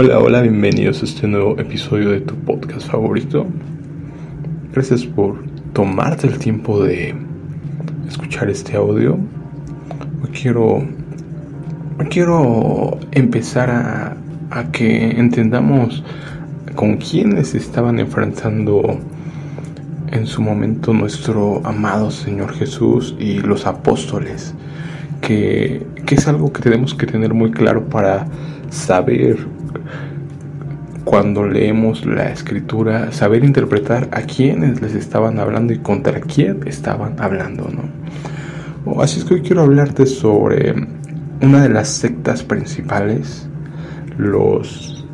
Hola, hola, bienvenidos a este nuevo episodio de tu podcast favorito. Gracias por tomarte el tiempo de escuchar este audio. Hoy quiero, quiero empezar a, a que entendamos con quiénes estaban enfrentando en su momento nuestro amado Señor Jesús y los apóstoles, que, que es algo que tenemos que tener muy claro para saber cuando leemos la escritura, saber interpretar a quiénes les estaban hablando y contra quién estaban hablando, ¿no? Así es que hoy quiero hablarte sobre una de las sectas principales, los,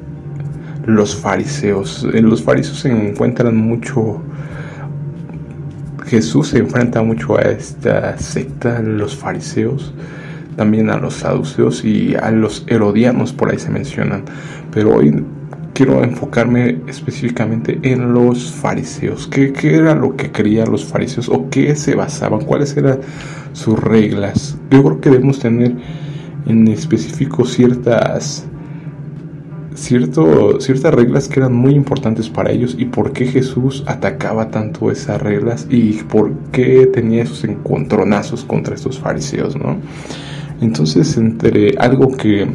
los fariseos. Los fariseos se encuentran mucho Jesús se enfrenta mucho a esta secta, los fariseos, también a los saduceos y a los herodianos, por ahí se mencionan. Pero hoy quiero enfocarme específicamente en los fariseos. ¿Qué, ¿Qué, era lo que creían los fariseos o qué se basaban? ¿Cuáles eran sus reglas? Yo creo que debemos tener en específico ciertas cierto, ciertas reglas que eran muy importantes para ellos y por qué Jesús atacaba tanto esas reglas y por qué tenía esos encontronazos contra estos fariseos, ¿no? Entonces, entre algo que,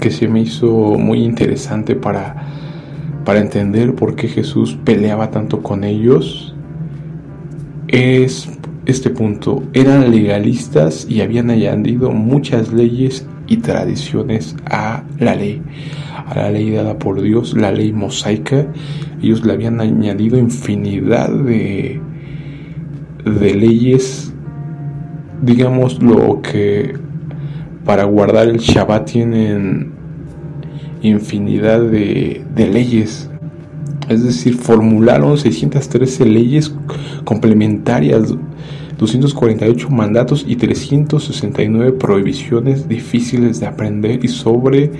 que se me hizo muy interesante para, para entender por qué Jesús peleaba tanto con ellos, es este punto. Eran legalistas y habían añadido muchas leyes y tradiciones a la ley a la ley dada por Dios, la ley mosaica. Ellos le habían añadido infinidad de, de leyes, digamos lo que para guardar el Shabbat tienen infinidad de, de leyes. Es decir, formularon 613 leyes complementarias 248 mandatos y 369 prohibiciones difíciles de aprender y sobre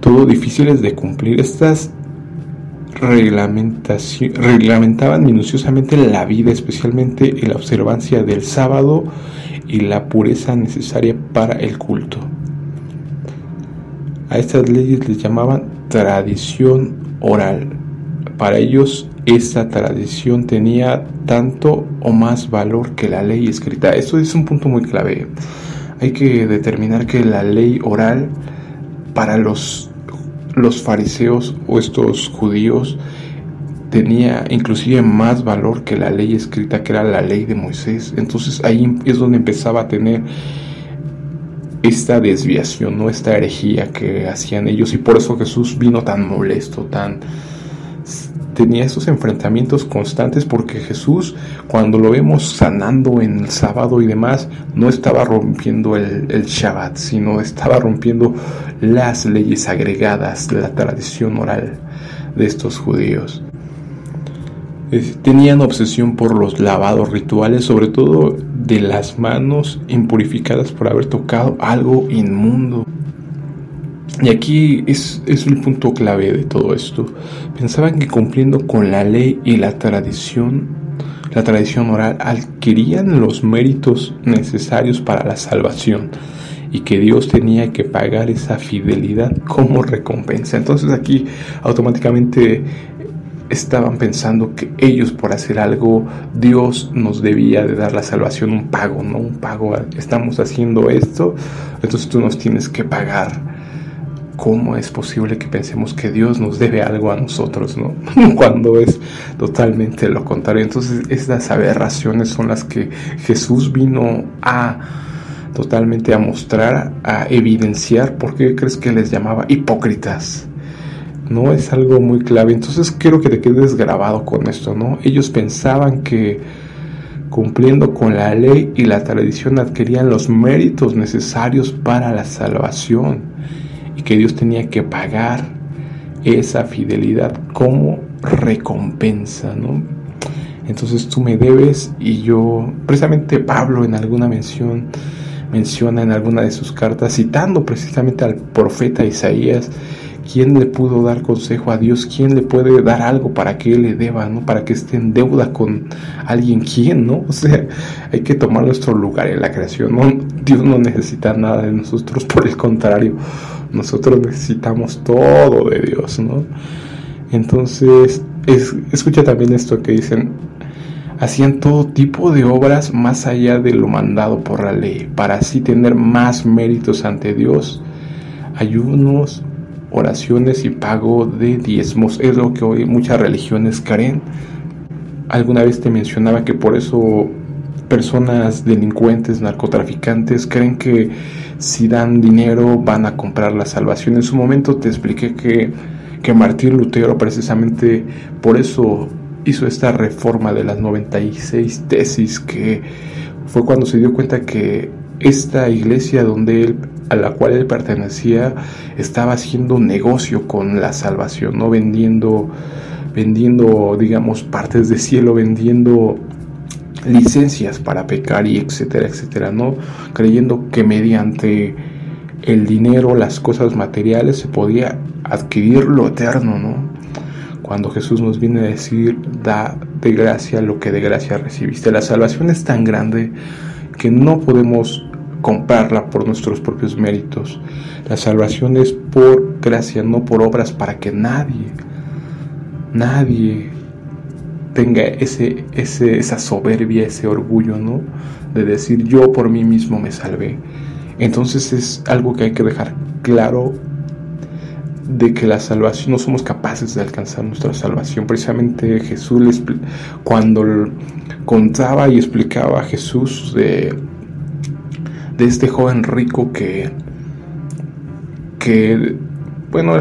todo difíciles de cumplir. Estas reglamentaban minuciosamente la vida, especialmente en la observancia del sábado y la pureza necesaria para el culto. A estas leyes les llamaban tradición oral. Para ellos esta tradición tenía tanto o más valor que la ley escrita. Esto es un punto muy clave. Hay que determinar que la ley oral para los los fariseos o estos judíos tenía inclusive más valor que la ley escrita que era la ley de Moisés. Entonces ahí es donde empezaba a tener esta desviación, ¿no? esta herejía que hacían ellos y por eso Jesús vino tan molesto, tan tenía esos enfrentamientos constantes porque Jesús, cuando lo vemos sanando en el sábado y demás, no estaba rompiendo el, Shabbat, sino estaba rompiendo las leyes agregadas la tradición oral de estos judíos. Tenían obsesión por los lavados rituales, sobre todo de las manos impurificadas por haber tocado algo inmundo. Y aquí es, es el punto clave de todo esto. Pensaban que cumpliendo con la ley y la tradición, la tradición oral, adquirían los méritos necesarios para la salvación y que Dios tenía que pagar esa fidelidad como recompensa. Entonces aquí automáticamente estaban pensando que ellos por hacer algo Dios nos debía de dar la salvación un pago, no un pago, estamos haciendo esto, entonces tú nos tienes que pagar. ¿Cómo es posible que pensemos que Dios nos debe algo a nosotros, ¿no? Cuando es totalmente lo contrario. Entonces, estas aberraciones son las que Jesús vino a totalmente a mostrar, a evidenciar. ¿Por qué crees que les llamaba hipócritas? No es algo muy clave. Entonces, quiero que te quedes grabado con esto, ¿no? Ellos pensaban que cumpliendo con la ley y la tradición adquirían los méritos necesarios para la salvación que Dios tenía que pagar esa fidelidad como recompensa, ¿no? Entonces tú me debes y yo, precisamente Pablo en alguna mención, menciona en alguna de sus cartas, citando precisamente al profeta Isaías, ¿quién le pudo dar consejo a Dios? ¿Quién le puede dar algo para que él le deba, ¿no? Para que esté en deuda con alguien, ¿quién, no? O sea, hay que tomar nuestro lugar en la creación, ¿no? Dios no necesita nada de nosotros, por el contrario, Nosotros necesitamos todo de Dios, ¿no? Entonces, escucha también esto que dicen, hacían todo tipo de obras más allá de lo mandado por la ley, para así tener más méritos ante Dios, ayunos, oraciones y pago de diezmos. Es lo que hoy muchas religiones creen. Alguna vez te mencionaba que por eso personas delincuentes, narcotraficantes, creen que si dan dinero van a comprar la salvación. En su momento te expliqué que, que Martín Lutero precisamente por eso hizo esta reforma de las 96 tesis, que fue cuando se dio cuenta que esta iglesia donde él, a la cual él pertenecía estaba haciendo negocio con la salvación, no vendiendo vendiendo digamos partes de cielo, vendiendo licencias para pecar y etcétera, etcétera, ¿no? Creyendo que mediante el dinero, las cosas materiales, se podía adquirir lo eterno, ¿no? Cuando Jesús nos viene a decir, da de gracia lo que de gracia recibiste. La salvación es tan grande que no podemos comprarla por nuestros propios méritos. La salvación es por gracia, no por obras, para que nadie, nadie tenga ese, ese, esa soberbia, ese orgullo, ¿no? De decir yo por mí mismo me salvé. Entonces es algo que hay que dejar claro de que la salvación no somos capaces de alcanzar nuestra salvación. Precisamente Jesús cuando contaba y explicaba a Jesús de, de este joven rico que, que bueno,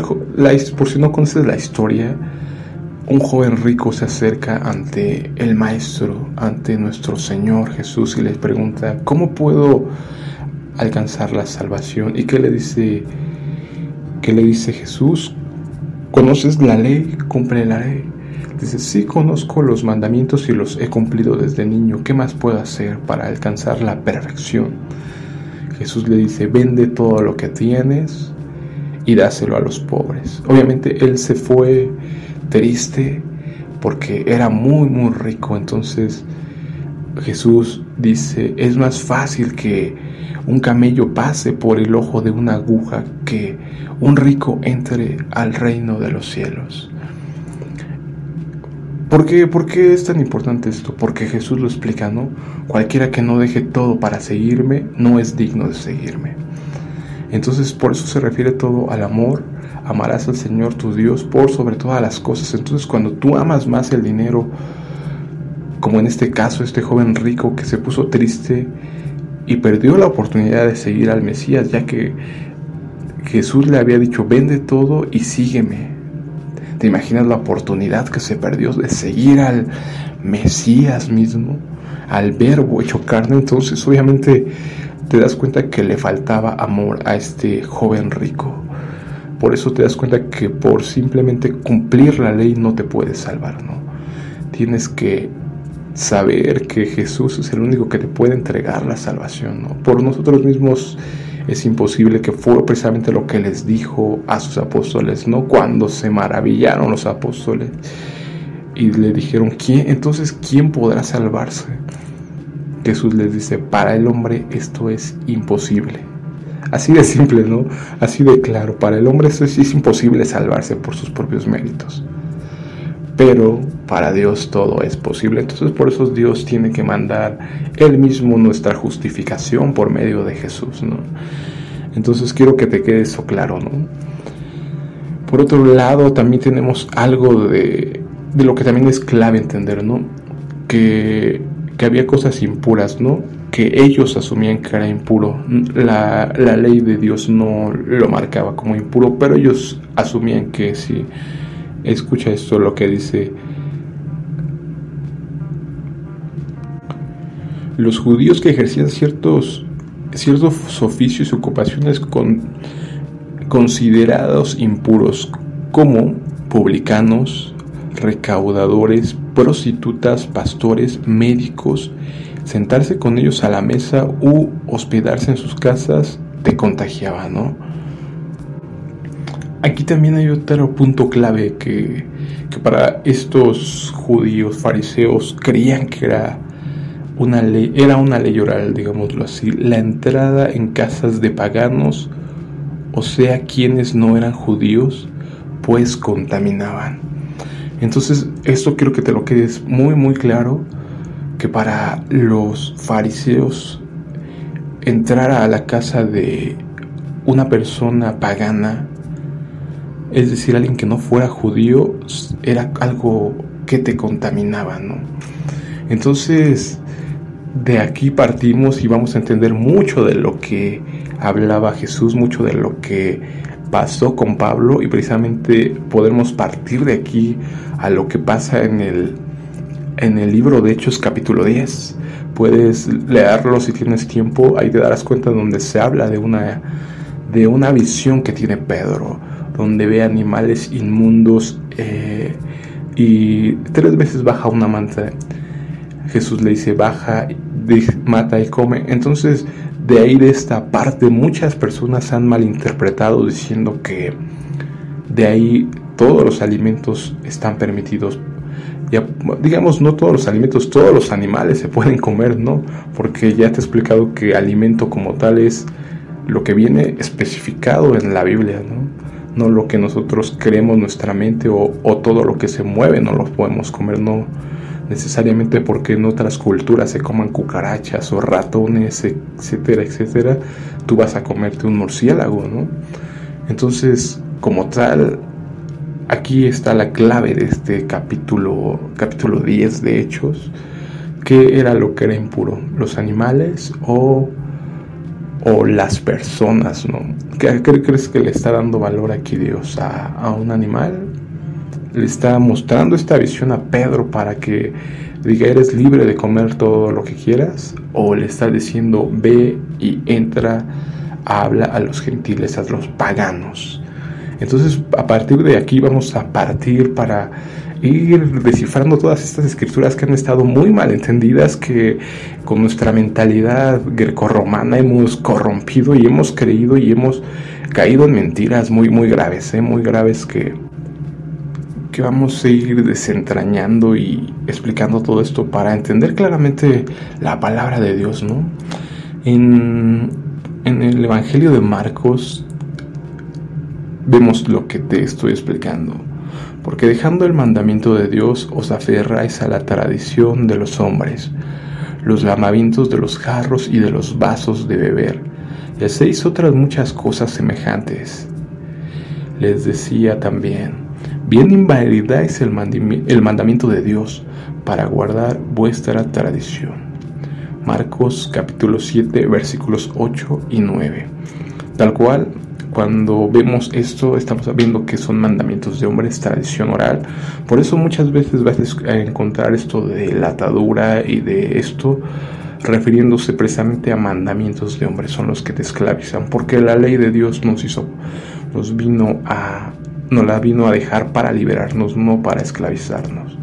por si no conoces la historia, un joven rico se acerca ante el Maestro, ante nuestro Señor Jesús y le pregunta, ¿cómo puedo alcanzar la salvación? ¿Y qué le dice, qué le dice Jesús? ¿Conoces la ley? Cumple la ley. Dice, sí conozco los mandamientos y los he cumplido desde niño. ¿Qué más puedo hacer para alcanzar la perfección? Jesús le dice, vende todo lo que tienes y dáselo a los pobres. Obviamente él se fue triste porque era muy, muy rico. Entonces Jesús dice, es más fácil que un camello pase por el ojo de una aguja que un rico entre al reino de los cielos. ¿Por qué, ¿Por qué es tan importante esto? Porque Jesús lo explica, ¿no? Cualquiera que no deje todo para seguirme no es digno de seguirme. Entonces por eso se refiere todo al amor, amarás al Señor tu Dios por sobre todas las cosas. Entonces cuando tú amas más el dinero, como en este caso este joven rico que se puso triste y perdió la oportunidad de seguir al Mesías, ya que Jesús le había dicho, vende todo y sígueme. ¿Te imaginas la oportunidad que se perdió de seguir al Mesías mismo, al verbo hecho carne? Entonces obviamente te das cuenta que le faltaba amor a este joven rico. Por eso te das cuenta que por simplemente cumplir la ley no te puedes salvar, ¿no? Tienes que saber que Jesús es el único que te puede entregar la salvación, ¿no? Por nosotros mismos es imposible que fue precisamente lo que les dijo a sus apóstoles, ¿no? Cuando se maravillaron los apóstoles y le dijeron, ¿quién? Entonces, ¿quién podrá salvarse? Jesús les dice, para el hombre esto es imposible Así de simple, ¿no? Así de claro. Para el hombre eso es imposible salvarse por sus propios méritos. Pero para Dios todo es posible. Entonces por eso Dios tiene que mandar Él mismo nuestra justificación por medio de Jesús, ¿no? Entonces quiero que te quede eso claro, ¿no? Por otro lado, también tenemos algo de, de lo que también es clave entender, ¿no? Que, que había cosas impuras, ¿no? Que ellos asumían que era impuro. La, la, ley de Dios no lo marcaba como impuro, pero ellos asumían que si escucha esto lo que dice los judíos que ejercían ciertos ciertos oficios y ocupaciones con, considerados impuros como publicanos, recaudadores, prostitutas, pastores, médicos, sentarse con ellos a la mesa u hospedarse en sus casas te contagiaba, ¿no? Aquí también hay otro punto clave que, que para estos judíos fariseos creían que era una ley, era una ley oral, digámoslo así, la entrada en casas de paganos o sea quienes no eran judíos, pues contaminaban. Entonces, esto quiero que te lo quedes muy, muy claro, que para los fariseos entrar a la casa de una persona pagana, es decir, alguien que no fuera judío, era algo que te contaminaba, ¿no? Entonces, de aquí partimos y vamos a entender mucho de lo que hablaba Jesús, mucho de lo que pasó con Pablo y precisamente podemos partir de aquí a lo que pasa en el, en el libro de Hechos capítulo 10. Puedes leerlo si tienes tiempo, ahí te darás cuenta donde se habla de una, de una visión que tiene Pedro, donde ve animales inmundos eh, y tres veces baja una manta. Jesús le dice, baja, mata y come. Entonces, de ahí de esta parte, muchas personas han malinterpretado diciendo que de ahí todos los alimentos están permitidos. Ya, digamos, no todos los alimentos, todos los animales se pueden comer, ¿no? Porque ya te he explicado que alimento como tal es lo que viene especificado en la Biblia, ¿no? No lo que nosotros creemos nuestra mente o, o todo lo que se mueve no lo podemos comer, no necesariamente porque en otras culturas se coman cucarachas o ratones, etcétera, etcétera, tú vas a comerte un murciélago, ¿no? Entonces, como tal, aquí está la clave de este capítulo, capítulo 10 de Hechos, ¿qué era lo que era impuro? ¿Los animales o, o las personas, ¿no? ¿Qué, crees que le está dando valor aquí Dios a, a un animal? le está mostrando esta visión a Pedro para que diga eres libre de comer todo lo que quieras o le está diciendo ve y entra habla a los gentiles a los paganos entonces a partir de aquí vamos a partir para ir descifrando todas estas escrituras que han estado muy mal entendidas que con nuestra mentalidad grecorromana hemos corrompido y hemos creído y hemos caído en mentiras muy muy graves ¿eh? muy graves que vamos a ir desentrañando y explicando todo esto para entender claramente la palabra de Dios, ¿no? En, en el Evangelio de Marcos vemos lo que te estoy explicando. Porque dejando el mandamiento de Dios os aferráis a la tradición de los hombres, los lamamientos de los jarros y de los vasos de beber, y hacéis otras muchas cosas semejantes. Les decía también, bien invalidáis el, el mandamiento de Dios para guardar vuestra tradición. Marcos capítulo 7 versículos 8 y 9. Tal cual, cuando vemos esto, estamos viendo que son mandamientos de hombres, tradición oral. Por eso muchas veces vas a encontrar esto de la atadura y de esto refiriéndose precisamente a mandamientos de hombres, son los que te esclavizan, porque la ley de Dios nos hizo, nos vino a no la vino a dejar para liberarnos, no para esclavizarnos.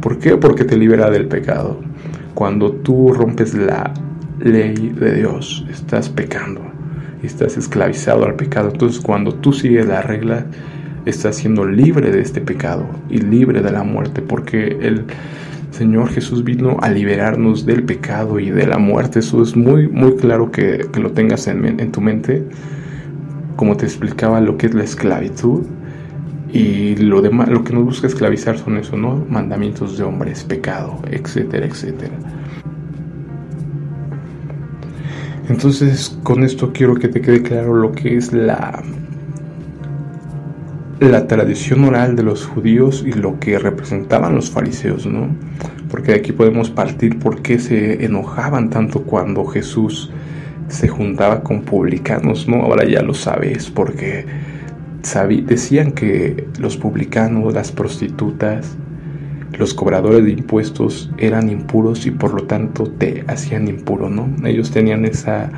¿Por qué? Porque te libera del pecado. Cuando tú rompes la ley de Dios, estás pecando, estás esclavizado al pecado. Entonces cuando tú sigues la regla, estás siendo libre de este pecado y libre de la muerte, porque el Señor Jesús vino a liberarnos del pecado y de la muerte. Eso es muy, muy claro que, lo tengas en, en tu mente. Como te explicaba lo que es la esclavitud, y lo demás, lo que nos busca esclavizar son eso, ¿no? Mandamientos de hombres, pecado, etcétera, etcétera. Entonces, con esto quiero que te quede claro lo que es la la tradición oral de los judíos y lo que representaban los fariseos, ¿no? Porque de aquí podemos partir por qué se enojaban tanto cuando Jesús se juntaba con publicanos, ¿no? Ahora ya lo sabes, porque decían que los publicanos, las prostitutas, los cobradores de impuestos eran impuros y por lo tanto te hacían impuro, ¿no? Ellos tenían esa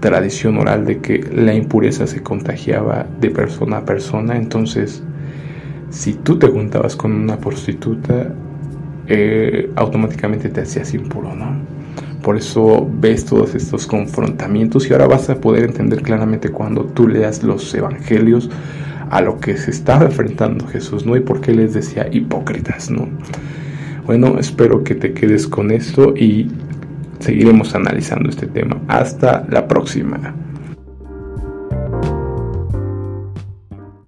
tradición oral de que la impureza se contagiaba de persona a persona, entonces si tú te juntabas con una prostituta, eh, automáticamente te hacías impuro, ¿no? Por eso ves todos estos confrontamientos y ahora vas a poder entender claramente cuando tú leas los evangelios a lo que se estaba enfrentando Jesús, ¿no? Y por qué les decía hipócritas, ¿no? Bueno, espero que te quedes con esto y seguiremos analizando este tema. Hasta la próxima.